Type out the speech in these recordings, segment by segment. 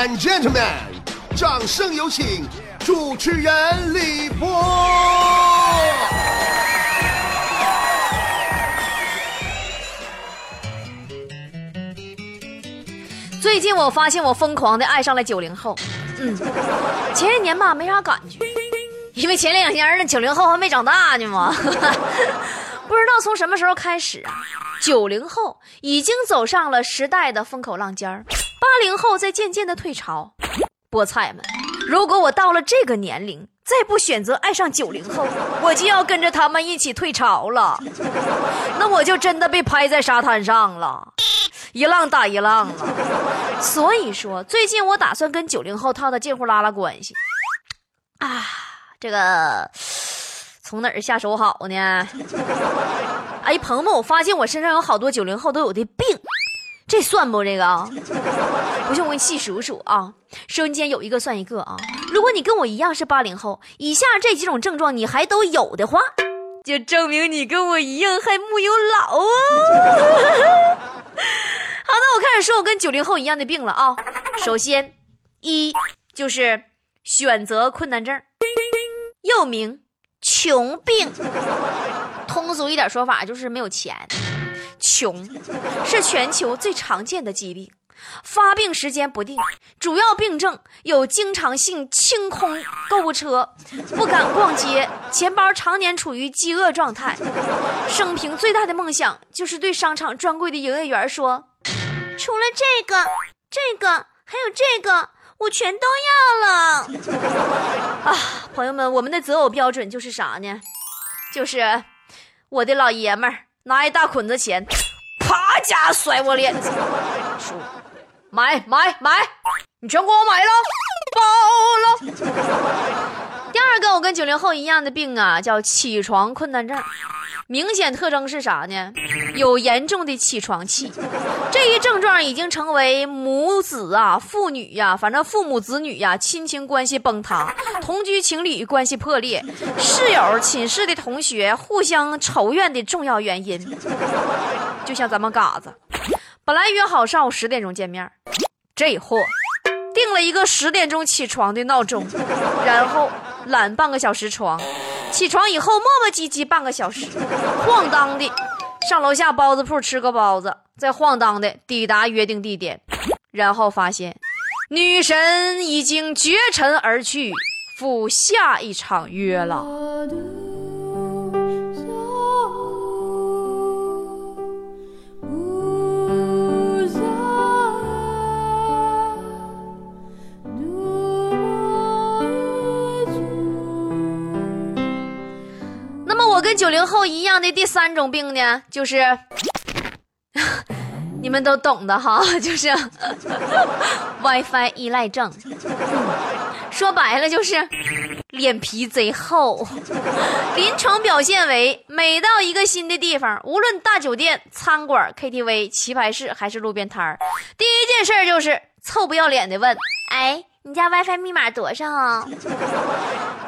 and gentlemen，掌声有请主持人李波。最近我发现我疯狂的爱上了九零后，嗯，前一年吧没啥感觉，因为前两年呢九零后还没长大呢嘛，不知道从什么时候开始啊，九零后已经走上了时代的风口浪尖儿，八零后在渐渐的退潮。菠菜们，如果我到了这个年龄再不选择爱上九零后，我就要跟着他们一起退潮了，那我就真的被拍在沙滩上了。一浪打一浪啊！所以说，最近我打算跟九零后套套近乎拉拉关系啊。这个从哪儿下手好呢？哎，朋友们，我发现我身上有好多九零后都有的病，这算不？这个啊不信我给你细数数啊。收音间有一个算一个啊。如果你跟我一样是八零后，以下这几种症状你还都有的话，就证明你跟我一样还木有老啊。好，那我开始说我跟九零后一样的病了啊。首先，一就是选择困难症，又名穷病。通俗一点说法就是没有钱。穷是全球最常见的疾病，发病时间不定，主要病症有经常性清空购物车，不敢逛街，钱包常年处于饥饿状态。生平最大的梦想就是对商场专柜的营业员说。除了这个、这个，还有这个，我全都要了。啊，朋友们，我们的择偶标准就是啥呢？就是我的老爷们儿拿一大捆子钱，家甩我脸上，说买买买，你全给我买了，包了。第二个，我跟九零后一样的病啊，叫起床困难症。明显特征是啥呢？有严重的起床气，这一症状已经成为母子啊、父女呀，反正父母子女呀，亲情关系崩塌，同居情侣关系破裂，室友、寝室的同学互相仇怨的重要原因。就像咱们嘎子，本来约好上午十点钟见面，这货定了一个十点钟起床的闹钟，然后懒半个小时床。起床以后磨磨唧唧半个小时，晃荡的上楼下包子铺吃个包子，再晃荡的抵达约定地点，然后发现女神已经绝尘而去，赴下一场约了。九零后一样的第三种病呢，就是 你们都懂的哈，就是 WiFi 依赖症。说白了就是脸皮贼厚。临床表现为每到一个新的地方，无论大酒店、餐馆、KTV、棋牌室还是路边摊儿，第一件事就是臭不要脸的问：“哎，你家 WiFi 密码多少啊？”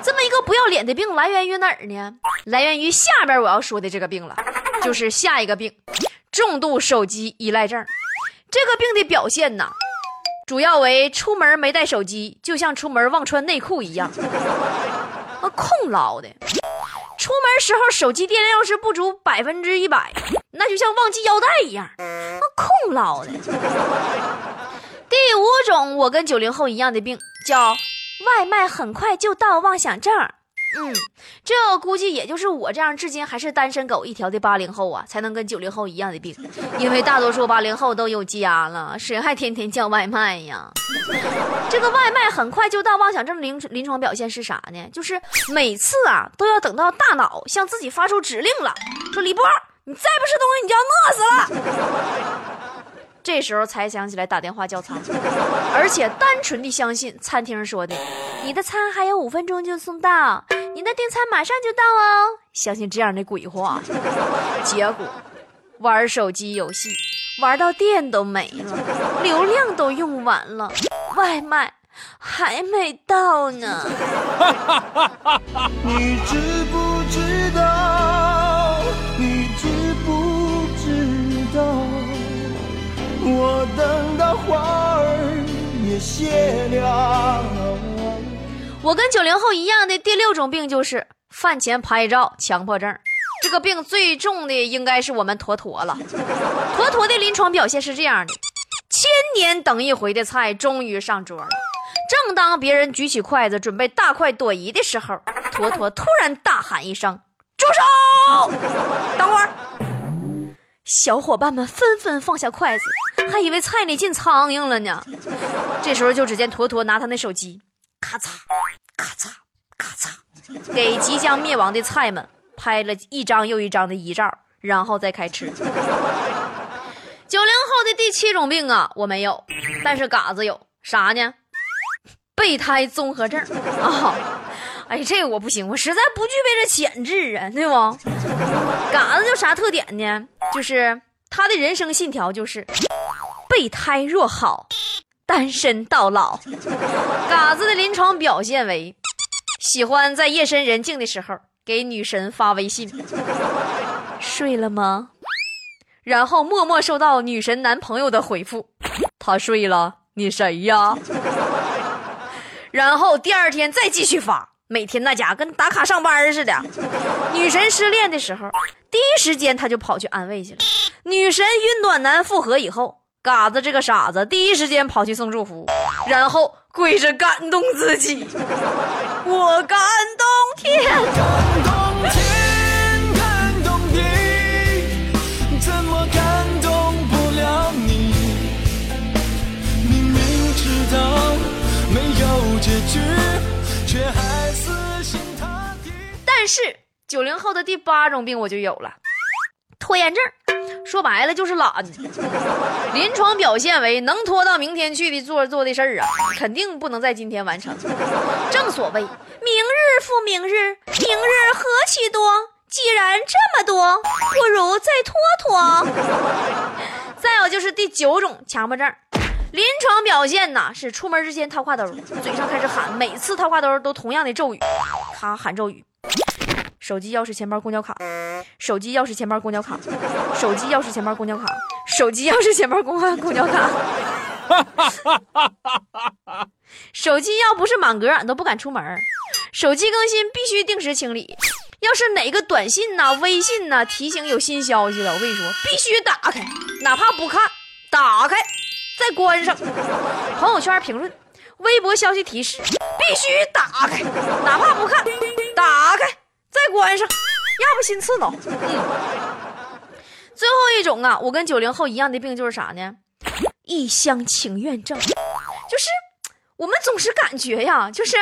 这么一个不要脸的病来源于哪儿呢？来源于下边我要说的这个病了，就是下一个病——重度手机依赖症。这个病的表现呢，主要为出门没带手机，就像出门忘穿内裤一样，啊，空捞的。出门时候手机电量要是不足百分之一百，那就像忘记腰带一样，啊，空捞的。第五种，我跟九零后一样的病叫。外卖很快就到，妄想症。嗯，这估计也就是我这样至今还是单身狗一条的八零后啊，才能跟九零后一样的病。因为大多数八零后都有家了，谁还天天叫外卖呀？这个外卖很快就到妄想症临临床表现是啥呢？就是每次啊都要等到大脑向自己发出指令了，说李波，你再不吃东西，你就要饿死了。这时候才想起来打电话叫餐，而且单纯的相信餐厅说的，你的餐还有五分钟就送到，你的订餐马上就到哦，相信这样的鬼话。结果玩手机游戏玩到电都没了，流量都用完了，外卖还没到呢。你知不我等到花儿也谢了。我跟九零后一样的第六种病就是饭前拍照强迫症。这个病最重的应该是我们坨坨了。坨坨的临床表现是这样的：千年等一回的菜终于上桌了。正当别人举起筷子准备大快朵颐的时候，坨坨突然大喊一声：“住手！等会儿！”小伙伴们纷纷放下筷子，还以为菜里进苍蝇了呢。这时候就只见坨坨拿他那手机，咔嚓咔嚓咔嚓，给即将灭亡的菜们。拍了一张又一张的遗照，然后再开吃。九零后的第七种病啊，我没有，但是嘎子有啥呢？备胎综合症啊！哎，这个我不行，我实在不具备这潜质啊，对不？嘎子就啥特点呢？就是他的人生信条就是备胎若好，单身到老。嘎子的临床表现为喜欢在夜深人静的时候。给女神发微信，睡了吗？然后默默收到女神男朋友的回复，他睡了，你谁呀？然后第二天再继续发，每天那家跟打卡上班似的。女神失恋的时候，第一时间他就跑去安慰去了。女神与暖男复合以后，嘎子这个傻子第一时间跑去送祝福，然后跪着感动自己，我感动天。感动地，感动不了你。明明知道没有结局，却还死心塌地。但是九零后的第八种病我就有了，拖延症，说白了就是懒。临床表现为能拖到明天去的做做的事儿啊，肯定不能在今天完成。正所谓明日复明日，明日何其多。既然这么多，不如再拖拖。再有就是第九种强迫症。临床表现呐是出门之前掏挎兜，嘴上开始喊，每次掏挎兜都同样的咒语。他喊咒语：手机、钥匙、钱包、公交卡；手机、钥匙、钱包、公交卡；手机、钥匙、钱包、公交卡；手机、钥匙、钱包、公公交卡。手机要不是满格，俺都不敢出门。手机更新必须定时清理。要是哪个短信呐、微信呐提醒有新消息了，我跟你说，必须打开，哪怕不看，打开。再关上，朋友圈评论，微博消息提示必须打开，哪怕不看，打开再关上，要不心刺挠。嗯，最后一种啊，我跟九零后一样的病就是啥呢？一厢情愿症，就是我们总是感觉呀，就是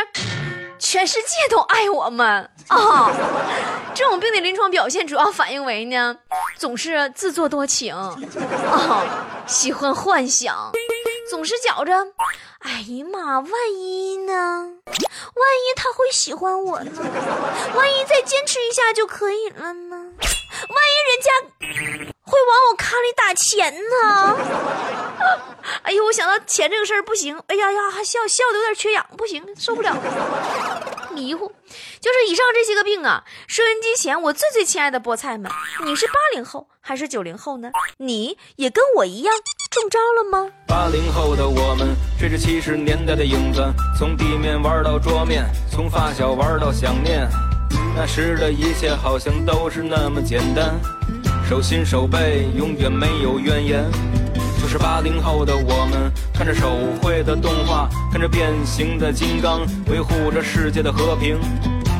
全世界都爱我们啊。这种病的临床表现主要反映为呢，总是自作多情啊，喜欢幻想，总是觉着，哎呀妈，万一呢？万一他会喜欢我呢？万一再坚持一下就可以了呢？万一人家会往我卡里打钱呢？哎呦，我想到钱这个事儿不行，哎呀呀，还笑笑的有点缺氧，不行，受不了，迷糊。就是以上这些个病啊，收音机前我最最亲爱的菠菜们，你是八零后还是九零后呢？你也跟我一样中招了吗？八零后的我们，追着七十年代的影子，从地面玩到桌面，从发小玩到想念，那时的一切好像都是那么简单，手心手背永远没有怨言。就是八零后的我们，看着手绘的动画，看着变形的金刚，维护着世界的和平。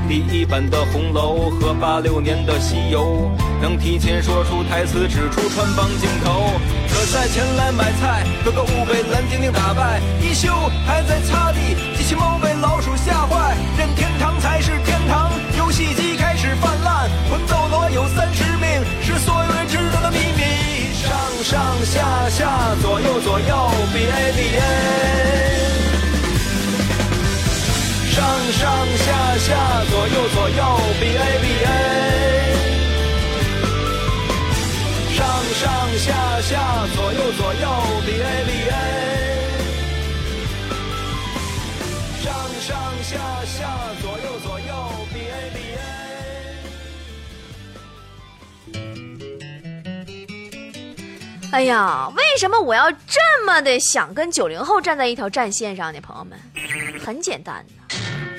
第一版的红楼和八六年的西游，能提前说出台词，指出穿帮镜头。可在前来买菜，哥哥误被蓝精灵打败，衣袖还在擦地，机器猫被老鼠吓坏，任天堂才是天堂，游戏机开始泛滥，魂斗罗有三十命，是所有。上上下下，左右左右，B A B A。上上下下，左右左右，B A B A。上上下下，左右左右哎呀，为什么我要这么的想跟九零后站在一条战线上呢？朋友们，很简单呐，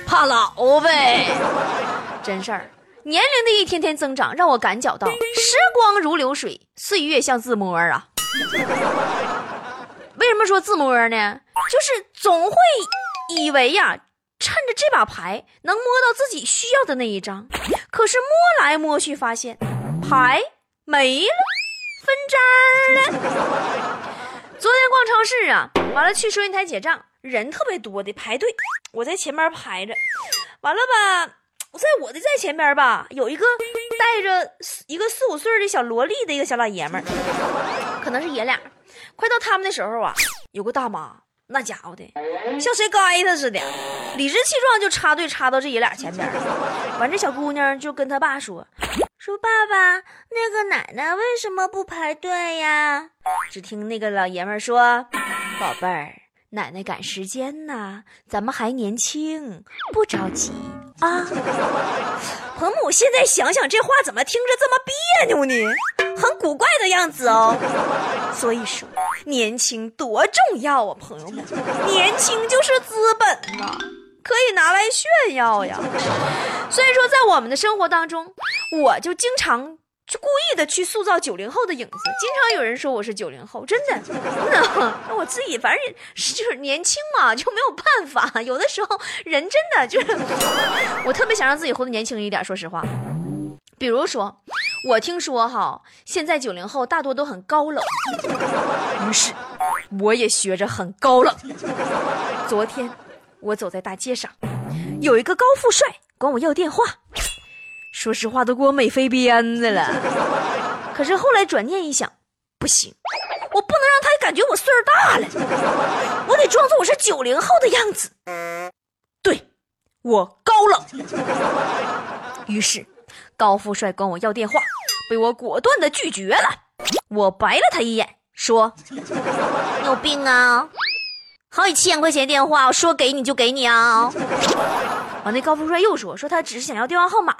怕老呗，真事儿。年龄的一天天增长，让我感觉到时光如流水，岁月像自摸啊。为什么说自摸呢？就是总会以为呀，趁着这把牌能摸到自己需要的那一张，可是摸来摸去发现牌没了，分渣了。昨天逛超市啊，完了去收银台结账，人特别多的排队，我在前面排着，完了吧。在我的在前边吧，有一个带着一个四五岁的小萝莉的一个小老爷们儿，可能是爷俩。快到他们的时候啊，有个大妈，那家伙的像谁该他似的，理直气壮就插队插到这爷俩前边。完，这小姑娘就跟他爸说：“说爸爸，那个奶奶为什么不排队呀？”只听那个老爷们说：“宝贝儿。”奶奶赶时间呢，咱们还年轻，不着急啊。彭母，现在想想这话怎么听着这么别扭呢？很古怪的样子哦。所以说，年轻多重要啊，朋友们，年轻就是资本呐，可以拿来炫耀呀。所以说，在我们的生活当中，我就经常。就故意的去塑造九零后的影子，经常有人说我是九零后，真的，那我自己反正就是年轻嘛，就没有办法。有的时候人真的就是，我特别想让自己活得年轻一点。说实话，比如说，我听说哈，现在九零后大多都很高冷，于是我也学着很高冷。昨天我走在大街上，有一个高富帅管我要电话。说实话，都给我美飞鞭子了。可是后来转念一想，不行，我不能让他感觉我岁数大了，我得装作我是九零后的样子。对，我高冷。于是，高富帅管我要电话，被我果断的拒绝了。我白了他一眼，说：“你有病啊！好几千块钱电话，我说给你就给你啊！” 完，那高富帅又说：“说他只是想要电话号码。”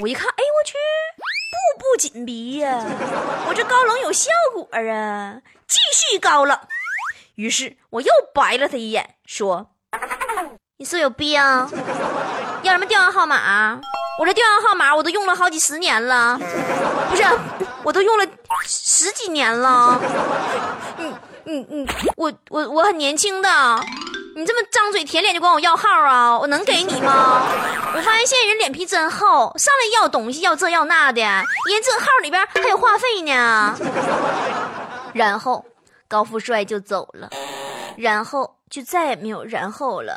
我一看，哎，我去，步步紧逼呀！我这高冷有效果啊！继续高冷。于是我又白了他一眼，说：“你是有病？要什么电话号码？我这电话号码我都用了好几十年了，不是，我都用了十几年了。嗯你你，我我我很年轻的。”你这么张嘴舔脸就管我要号啊？我能给你吗？我发现现在人脸皮真厚，上来要东西要这要那的，人这号里边还有话费呢。然后高富帅就走了，然后就再也没有然后了。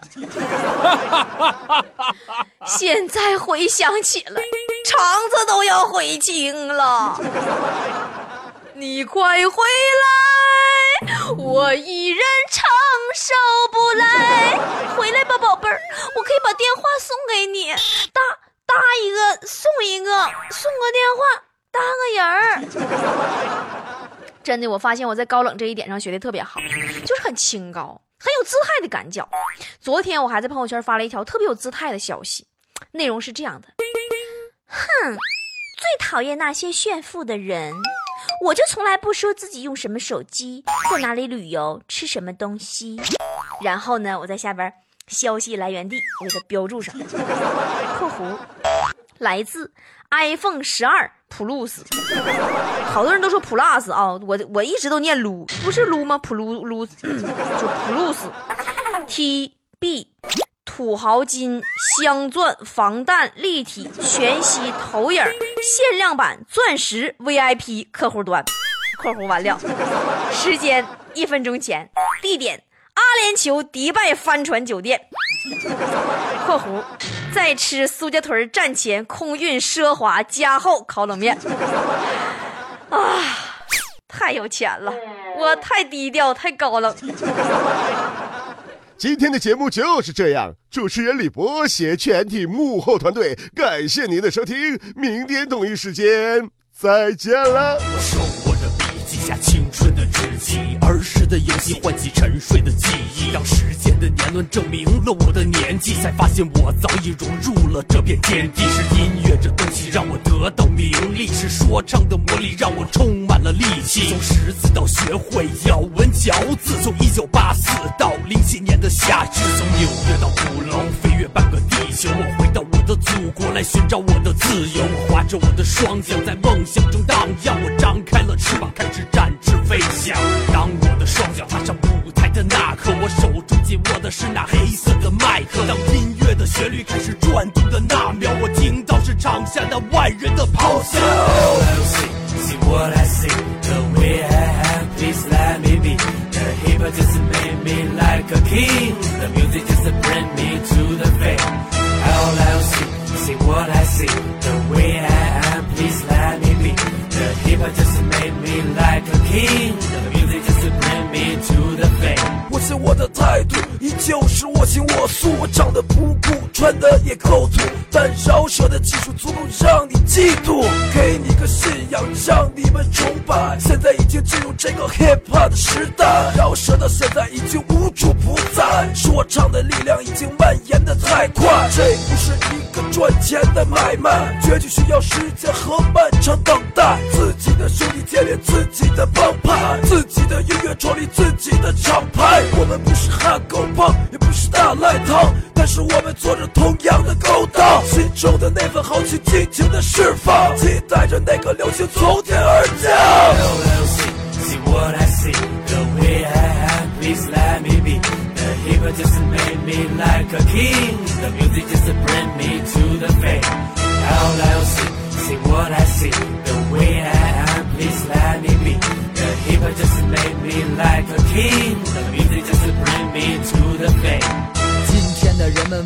现在回想起来，肠子都要悔青了。你快回来，我一人承受不来。回来吧，宝贝儿，我可以把电话送给你，搭搭一个送一个，送个电话搭个人儿。真的，我发现我在高冷这一点上学的特别好，就是很清高，很有姿态的感觉。昨天我还在朋友圈发了一条特别有姿态的消息，内容是这样的：哼，最讨厌那些炫富的人。我就从来不说自己用什么手机，在哪里旅游，吃什么东西。然后呢，我在下边消息来源地我给它标注上，括弧来自 iPhone 十二 Plus。好多人都说 Plus 啊，我我一直都念撸，不是撸吗？Plus 撸就 Plus，TB。土豪金镶钻防弹立体全息投影限量版钻石 VIP 客户端（ 括弧完了）时间一分钟前，地点阿联酋迪拜帆船酒店（括弧在吃苏家屯站前空运奢华加厚烤冷面） 啊，太有钱了，我太低调，太高冷。今天的节目就是这样，主持人李博携全体幕后团队，感谢您的收听，明天同一时间再见了。的，游戏唤起沉睡的记忆，让时间的年轮证明了我的年纪，才发现我早已融入了这片天地。是音乐这东西让我得到名利，是说唱的魔力让我充满了力气。从识字到学会咬文嚼字，从一九八四到零七年的夏至，从纽约到鼓楼，飞越半个地球，我回到我的祖国来寻找我的自由。我划着我的双桨在梦想中荡漾，我张开了翅膀开始展翅飞翔。是那黑色的麦克。当音乐的旋律开始转动的那秒，我听到是场下那万人的咆哮。See what I see, the way I am, please let me be. The hip hop just made me like a king. The music just bring me to the fame. LLC, see what I see, the way I am, please let me be. The hip hop just made me like a king. 就是我行我素，我长得不酷，穿的也够土，但饶舌的技术足够让你嫉妒，给你个信仰让你们崇拜。现在已经进入这个 hip hop 的时代，饶舌的现在已经无处不在，说唱的力量已经蔓延的太快，这不是一个赚钱的买卖，绝对需要时间和漫长等待。自己的兄弟建立自己的帮，创立自己的厂牌。我们不是汉狗帮，也不是大赖堂，但是我们做着同样的勾当，心中的那份豪气尽情的释放，期待着那个流星从天而降。LLC, see what I see, the way I am, please let me be. The hip hop just made me like a king. The music just bring me to the fame. LLC, see what I see, the just made me like a king.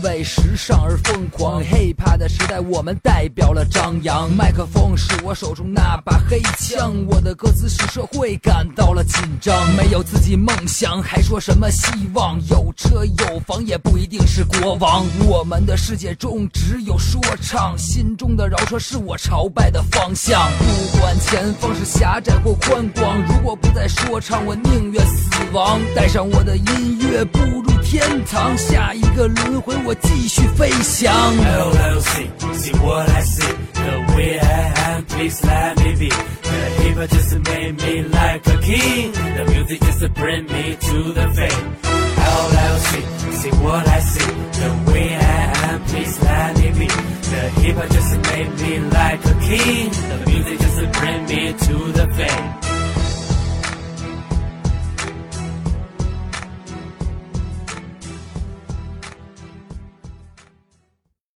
为时尚而疯狂，hiphop 的时代我们代表了张扬。麦克风是我手中那把黑枪，我的歌词使社会感到了紧张。没有自己梦想，还说什么希望？有车有房也不一定是国王。我们的世界中只有说唱，心中的饶舌是我朝拜的方向。不管前方是狭窄或宽广，如果不再说唱，我宁愿死亡。带上我的音乐，步入天堂，下一个轮回我继续飞翔。 LLC, see what I see, the way I am, please let me be. The hip hop just made me like a king. The music just bring me to the fame. LLC, see what I see, the way I am, please let me be. The hip hop just made me like a king. The music just bring me to the fame.